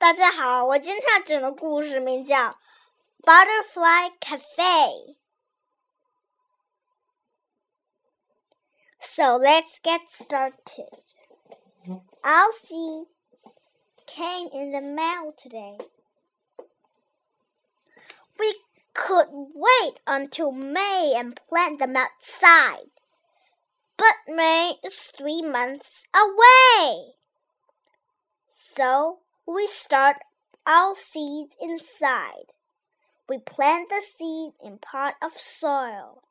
大家好，我今天要讲的故事名叫《Butterfly Cafe》。So let's get started. Elsie came in the mail today. We could wait until May and plant them outside. But May is three months away. So we start our seeds inside. We plant the seed in pot of soil.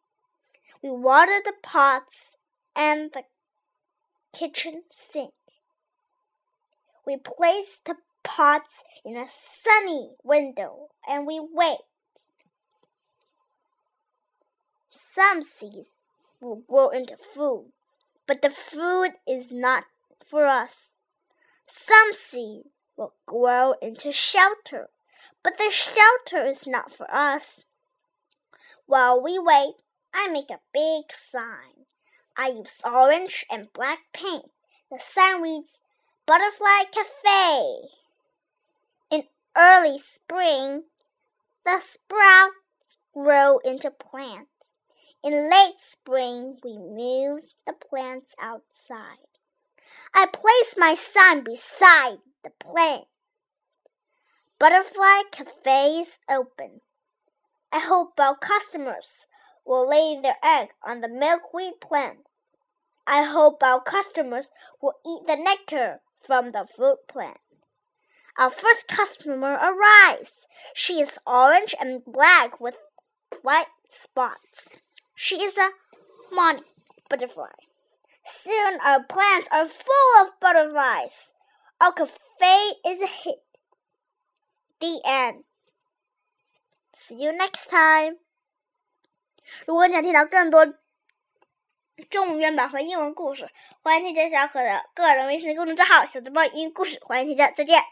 We water the pots and the kitchen sink. We place the pots in a sunny window and we wait. Some seeds will grow into food, but the food is not for us. Some seeds will grow into shelter, but the shelter is not for us. While we wait, I make a big sign. I use orange and black paint. The sign reads Butterfly Cafe. In early spring, the sprouts grow into plants. In late spring, we move the plants outside. I place my sign beside the plant. Butterfly Cafe is open. I hope our customers will lay their egg on the milkweed plant. I hope our customers will eat the nectar from the fruit plant. Our first customer arrives. She is orange and black with white spots. She is a monarch butterfly. Soon our plants are full of butterflies. Our cafe is hit. The end. See you next time. 如果你想听到更多中文原版和英文故事，欢迎添加小可的个人微信公众账号“小豆包英语故事”。欢迎添加，再见。